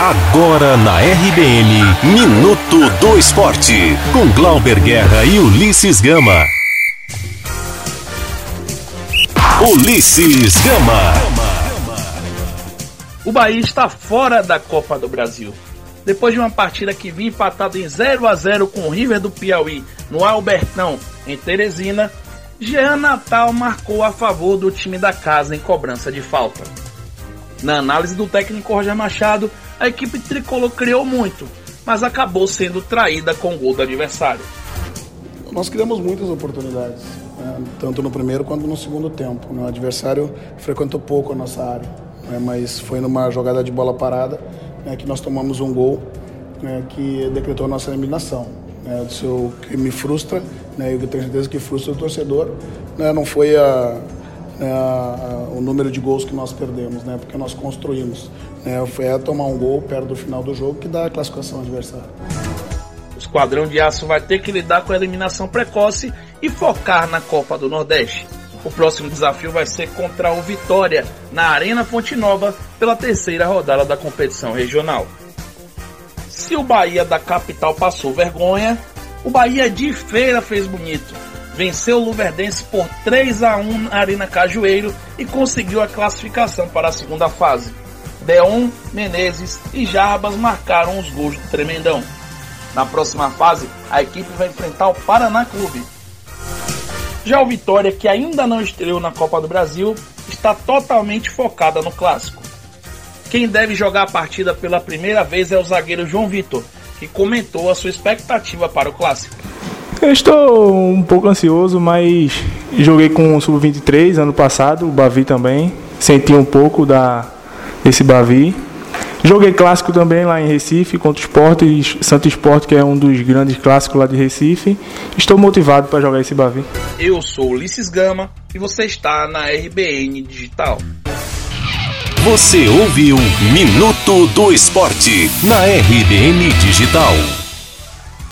Agora na RBN, Minuto do Esporte, com Glauber Guerra e Ulisses Gama. Ulisses Gama. O Bahia está fora da Copa do Brasil. Depois de uma partida que vinha empatada em 0 a 0 com o River do Piauí no Albertão, em Teresina, Jean Natal marcou a favor do time da casa em cobrança de falta. Na análise do técnico Roger Machado, a equipe tricolor criou muito, mas acabou sendo traída com o gol do adversário. Nós criamos muitas oportunidades, né? tanto no primeiro quanto no segundo tempo. Né? O adversário frequentou pouco a nossa área, né? mas foi numa jogada de bola parada né, que nós tomamos um gol né, que decretou a nossa eliminação. Né? O que me frustra, né, eu tenho certeza que frustra o torcedor, né, não foi a, o número de gols que nós perdemos, né, porque nós construímos. Né, a tomar um gol perto do final do jogo que dá a classificação adversária. O Esquadrão de Aço vai ter que lidar com a eliminação precoce e focar na Copa do Nordeste. O próximo desafio vai ser contra o Vitória, na Arena Fonte Nova, pela terceira rodada da competição regional. Se o Bahia da capital passou vergonha, o Bahia de Feira fez bonito. Venceu o Luverdense por 3 a 1 na Arena Cajueiro e conseguiu a classificação para a segunda fase. Deon, Menezes e Jarbas marcaram os gols do Tremendão. Na próxima fase, a equipe vai enfrentar o Paraná Clube. Já o Vitória, que ainda não estreou na Copa do Brasil, está totalmente focada no clássico. Quem deve jogar a partida pela primeira vez é o zagueiro João Vitor, que comentou a sua expectativa para o clássico. Eu estou um pouco ansioso, mas joguei com o Sub-23 ano passado, o Bavi também. Senti um pouco da, desse Bavi. Joguei clássico também lá em Recife contra o Sport, Santo Esporte, que é um dos grandes clássicos lá de Recife. Estou motivado para jogar esse Bavi. Eu sou Ulisses Gama e você está na RBN Digital. Você ouviu Minuto do Esporte na RBN Digital.